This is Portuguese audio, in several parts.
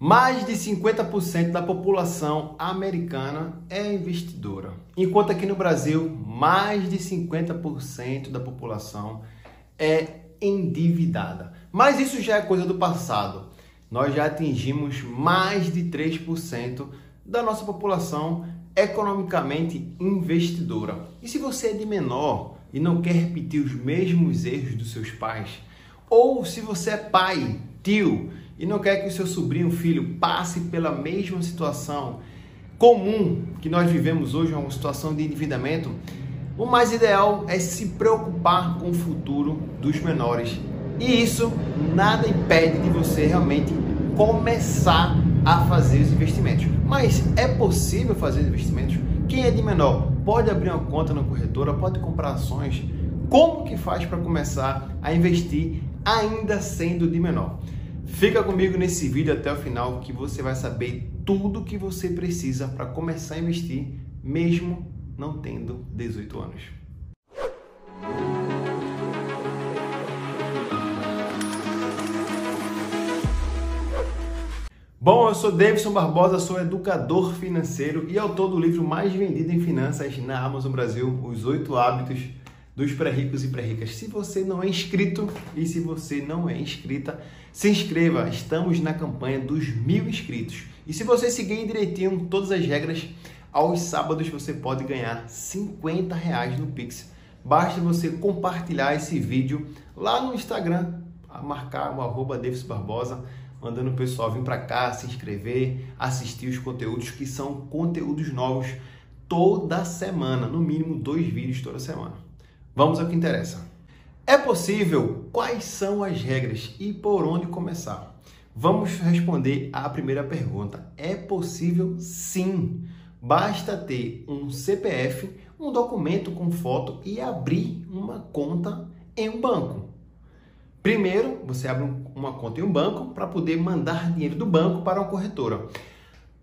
Mais de 50% da população americana é investidora, enquanto aqui no Brasil, mais de 50% da população é endividada. Mas isso já é coisa do passado. Nós já atingimos mais de 3% da nossa população economicamente investidora. E se você é de menor e não quer repetir os mesmos erros dos seus pais, ou se você é pai, tio e não quer que o seu sobrinho, filho passe pela mesma situação comum que nós vivemos hoje, uma situação de endividamento, o mais ideal é se preocupar com o futuro dos menores. E isso nada impede de você realmente começar a fazer os investimentos. Mas é possível fazer os investimentos? Quem é de menor pode abrir uma conta na corretora, pode comprar ações. Como que faz para começar a investir ainda sendo de menor? Fica comigo nesse vídeo até o final que você vai saber tudo que você precisa para começar a investir mesmo não tendo 18 anos. Bom, eu sou Davidson Barbosa, sou educador financeiro e autor do livro mais vendido em finanças na Amazon Brasil, Os Oito Hábitos dos Pré-Ricos e Pré-Ricas. Se você não é inscrito e se você não é inscrita, se inscreva. Estamos na campanha dos mil inscritos. E se você seguir direitinho todas as regras, aos sábados você pode ganhar 50 reais no Pix. Basta você compartilhar esse vídeo lá no Instagram, marcar o arroba Davis Barbosa, mandando o pessoal vir para cá, se inscrever, assistir os conteúdos que são conteúdos novos toda semana, no mínimo dois vídeos toda semana. Vamos ao que interessa. É possível? Quais são as regras e por onde começar? Vamos responder à primeira pergunta. É possível sim. Basta ter um CPF, um documento com foto e abrir uma conta em um banco. Primeiro, você abre uma conta em um banco para poder mandar dinheiro do banco para uma corretora.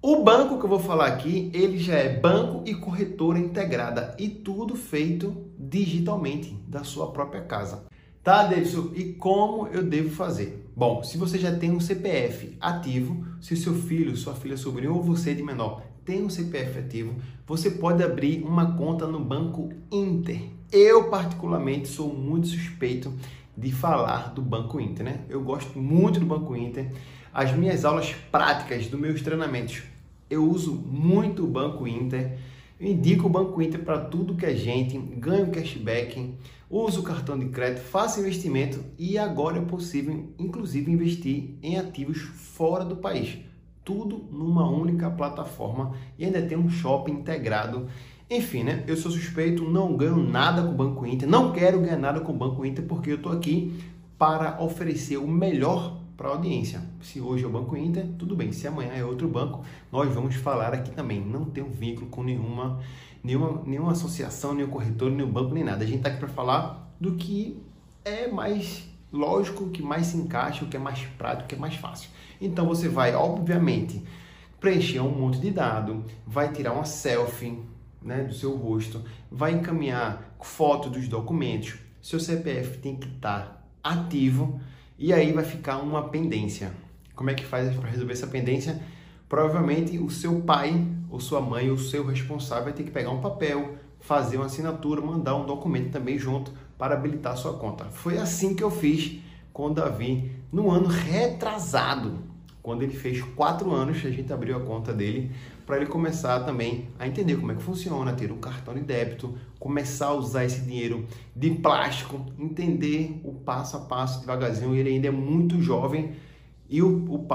O banco que eu vou falar aqui, ele já é banco e corretora integrada e tudo feito digitalmente da sua própria casa. Tá, Davidson? E como eu devo fazer? Bom, se você já tem um CPF ativo, se seu filho, sua filha, sobrinho ou você de menor tem um CPF ativo, você pode abrir uma conta no Banco Inter. Eu, particularmente, sou muito suspeito de falar do Banco Inter, né? Eu gosto muito do Banco Inter. As minhas aulas práticas dos meus treinamentos, eu uso muito o Banco Inter. Eu indico o Banco Inter para tudo que a gente ganha cashback, uso o cartão de crédito, faço investimento e agora é possível, inclusive, investir em ativos fora do país tudo numa única plataforma e ainda tem um shopping integrado. Enfim, né? Eu sou suspeito, não ganho nada com o Banco Inter, não quero ganhar nada com o Banco Inter porque eu estou aqui para oferecer o melhor para a audiência. Se hoje é o Banco Inter, tudo bem. Se amanhã é outro banco, nós vamos falar aqui também. Não tem um vínculo com nenhuma, nenhuma, nenhuma associação, nenhum corretor, nenhum banco, nem nada. A gente está aqui para falar do que é mais lógico, que mais se encaixa, o que é mais prático, o que é mais fácil. Então você vai, obviamente, preencher um monte de dado, vai tirar uma selfie né, do seu rosto, vai encaminhar foto dos documentos, seu CPF tem que estar ativo e aí vai ficar uma pendência. Como é que faz para resolver essa pendência? Provavelmente o seu pai, ou sua mãe, ou seu responsável vai ter que pegar um papel, fazer uma assinatura, mandar um documento também junto para habilitar a sua conta. Foi assim que eu fiz com o Davi no ano retrasado. Quando ele fez quatro anos, a gente abriu a conta dele para ele começar também a entender como é que funciona, ter um cartão de débito, começar a usar esse dinheiro de plástico, entender o passo a passo devagarzinho. Ele ainda é muito jovem e o, o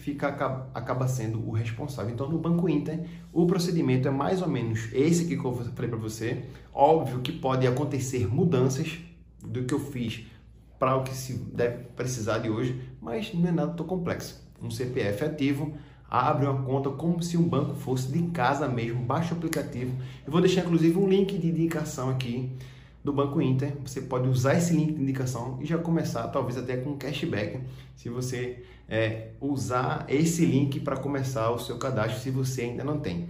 fica, acaba, acaba sendo o responsável. Então, no Banco Inter, o procedimento é mais ou menos esse que eu falei para você. Óbvio que pode acontecer mudanças do que eu fiz para o que se deve precisar de hoje, mas não é nada tão complexo. Um CPF ativo, abre uma conta como se um banco fosse de casa mesmo, baixa o aplicativo. Eu vou deixar inclusive um link de indicação aqui do Banco Inter. Você pode usar esse link de indicação e já começar, talvez até com cashback, se você é, usar esse link para começar o seu cadastro, se você ainda não tem.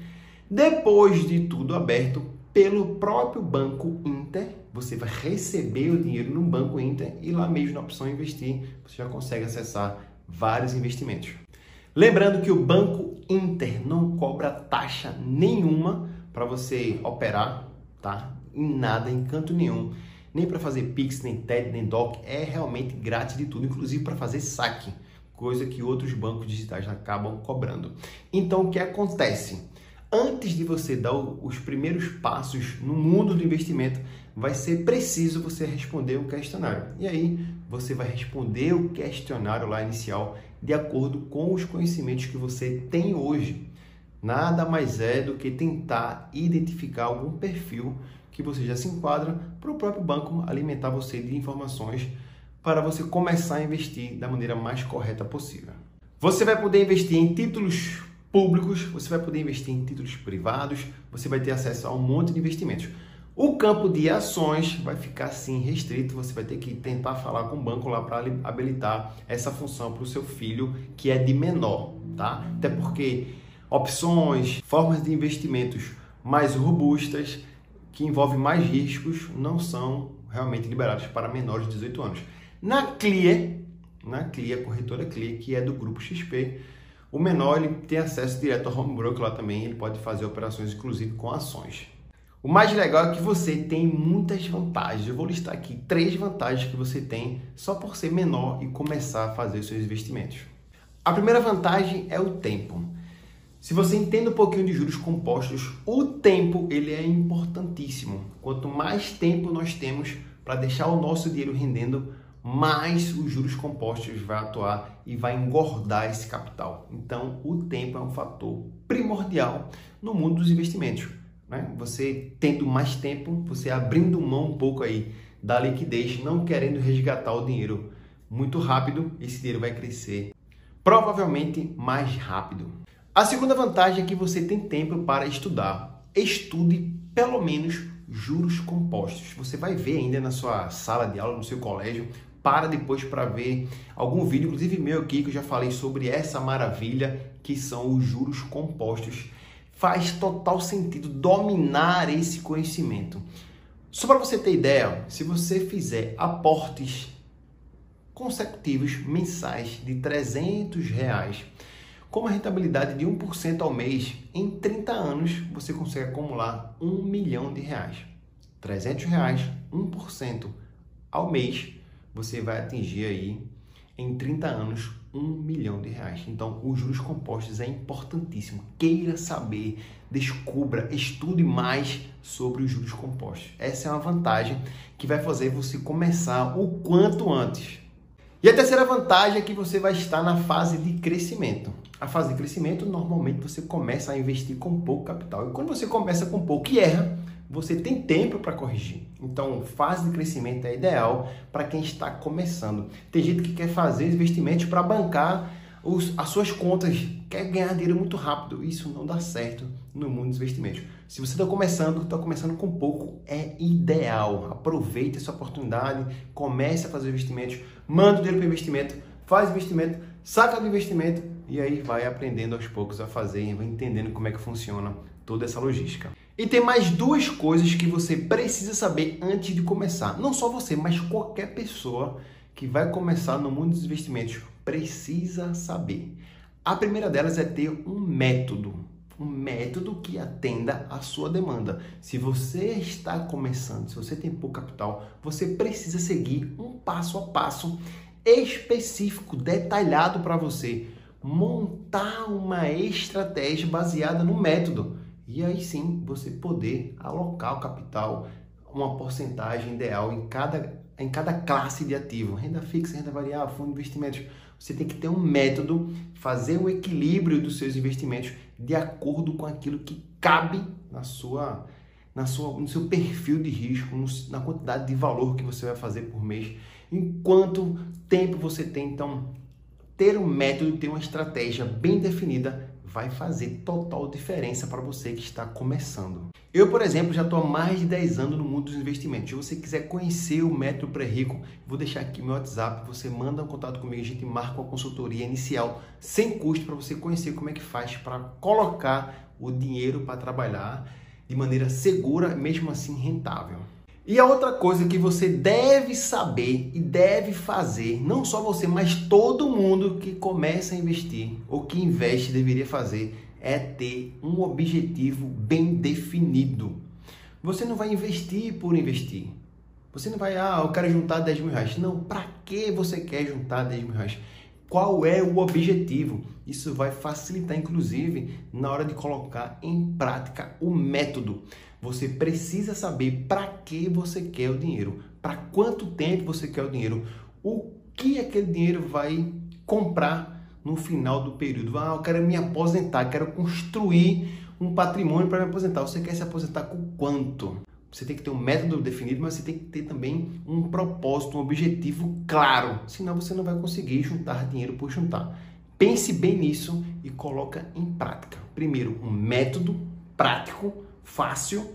Depois de tudo aberto pelo próprio Banco Inter, você vai receber o dinheiro no Banco Inter e lá mesmo na opção investir, você já consegue acessar vários investimentos. Lembrando que o Banco Inter não cobra taxa nenhuma para você operar, tá? Em nada, em canto nenhum. Nem para fazer Pix, nem TED, nem DOC. É realmente grátis de tudo, inclusive para fazer saque, coisa que outros bancos digitais acabam cobrando. Então, o que acontece? Antes de você dar os primeiros passos no mundo do investimento, vai ser preciso você responder o questionário. E aí, você vai responder o questionário lá inicial de acordo com os conhecimentos que você tem hoje. Nada mais é do que tentar identificar algum perfil que você já se enquadra para o próprio banco alimentar você de informações para você começar a investir da maneira mais correta possível. Você vai poder investir em títulos públicos, você vai poder investir em títulos privados, você vai ter acesso a um monte de investimentos. O campo de ações vai ficar sim restrito, você vai ter que tentar falar com o banco lá para habilitar essa função para o seu filho que é de menor, tá? Até porque opções, formas de investimentos mais robustas, que envolvem mais riscos, não são realmente liberadas para menores de 18 anos. Na CLIE, na CLIE, a corretora CLIE, que é do grupo XP, o menor ele tem acesso direto ao home broker lá também, ele pode fazer operações inclusive com ações. O mais legal é que você tem muitas vantagens. Eu vou listar aqui três vantagens que você tem só por ser menor e começar a fazer os seus investimentos. A primeira vantagem é o tempo. Se você entende um pouquinho de juros compostos, o tempo ele é importantíssimo. Quanto mais tempo nós temos para deixar o nosso dinheiro rendendo, mais os juros compostos vai atuar e vai engordar esse capital. Então, o tempo é um fator primordial no mundo dos investimentos. Né? Você tendo mais tempo, você abrindo mão um pouco aí da liquidez, não querendo resgatar o dinheiro muito rápido, esse dinheiro vai crescer provavelmente mais rápido. A segunda vantagem é que você tem tempo para estudar. Estude pelo menos juros compostos. Você vai ver ainda na sua sala de aula, no seu colégio, para depois para ver algum vídeo, inclusive meu aqui, que eu já falei sobre essa maravilha que são os juros compostos. Faz total sentido dominar esse conhecimento. Só para você ter ideia, se você fizer aportes consecutivos mensais de 300 reais, com uma rentabilidade de 1% ao mês, em 30 anos você consegue acumular 1 milhão de reais. 300 reais, 1% ao mês, você vai atingir aí em 30 anos 1 milhão de reais. Então, os juros compostos é importantíssimo. Queira saber, descubra, estude mais sobre os juros compostos. Essa é uma vantagem que vai fazer você começar o quanto antes. E a terceira vantagem é que você vai estar na fase de crescimento a fase de crescimento, normalmente você começa a investir com pouco capital. E quando você começa com pouco e erra, você tem tempo para corrigir. Então, fase de crescimento é ideal para quem está começando. Tem gente que quer fazer investimentos para bancar os, as suas contas, quer ganhar dinheiro muito rápido. Isso não dá certo no mundo dos investimentos. Se você está começando, está começando com pouco, é ideal. Aproveite essa oportunidade, comece a fazer investimentos, manda o dinheiro para investimento, faz investimento, saca do investimento e aí vai aprendendo aos poucos a fazer, vai entendendo como é que funciona toda essa logística. E tem mais duas coisas que você precisa saber antes de começar. Não só você, mas qualquer pessoa que vai começar no mundo dos investimentos precisa saber. A primeira delas é ter um método, um método que atenda à sua demanda. Se você está começando, se você tem pouco capital, você precisa seguir um passo a passo específico, detalhado para você montar uma estratégia baseada no método. E aí sim você poder alocar o capital, uma porcentagem ideal em cada, em cada classe de ativo, renda fixa, renda variável, fundo de investimentos. Você tem que ter um método, fazer um equilíbrio dos seus investimentos de acordo com aquilo que cabe na sua, na sua, no seu perfil de risco, na quantidade de valor que você vai fazer por mês, em quanto tempo você tem. Então, ter um método, ter uma estratégia bem definida vai fazer total diferença para você que está começando. Eu, por exemplo, já estou há mais de 10 anos no mundo dos investimentos. Se você quiser conhecer o método pré-rico, vou deixar aqui meu WhatsApp, você manda um contato comigo, a gente marca uma consultoria inicial sem custo para você conhecer como é que faz para colocar o dinheiro para trabalhar de maneira segura, mesmo assim rentável. E a outra coisa que você deve saber e deve fazer, não só você, mas todo mundo que começa a investir ou que investe deveria fazer, é ter um objetivo bem definido. Você não vai investir por investir. Você não vai, ah, eu quero juntar 10 mil reais. Não, para que você quer juntar 10 mil reais? Qual é o objetivo? Isso vai facilitar, inclusive, na hora de colocar em prática o método. Você precisa saber para que você quer o dinheiro, para quanto tempo você quer o dinheiro, o que aquele dinheiro vai comprar no final do período. Ah, eu quero me aposentar, quero construir um patrimônio para me aposentar. Você quer se aposentar com quanto? Você tem que ter um método definido, mas você tem que ter também um propósito, um objetivo claro. Senão você não vai conseguir juntar dinheiro por juntar. Pense bem nisso e coloca em prática. Primeiro, um método prático fácil,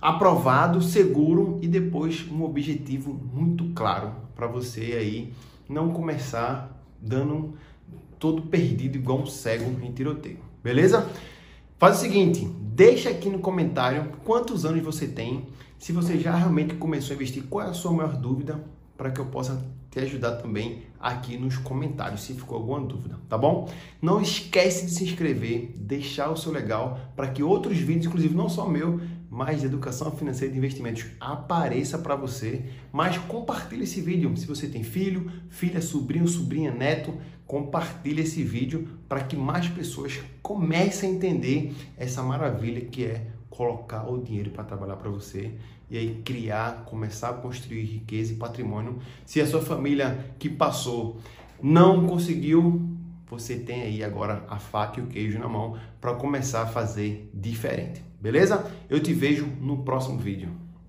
aprovado, seguro e depois um objetivo muito claro para você aí não começar dando todo perdido igual um cego em tiroteio. Beleza? Faz o seguinte, deixa aqui no comentário quantos anos você tem, se você já realmente começou a investir, qual é a sua maior dúvida para que eu possa te ajudar também aqui nos comentários, se ficou alguma dúvida, tá bom? Não esquece de se inscrever, deixar o seu legal para que outros vídeos, inclusive não só meu, mas de educação financeira e de investimentos apareça para você. Mas compartilhe esse vídeo. Se você tem filho, filha, sobrinho, sobrinha, neto, compartilhe esse vídeo para que mais pessoas comecem a entender essa maravilha que é colocar o dinheiro para trabalhar para você e aí criar, começar a construir riqueza e patrimônio. Se a sua família que passou não conseguiu, você tem aí agora a faca e o queijo na mão para começar a fazer diferente. Beleza? Eu te vejo no próximo vídeo.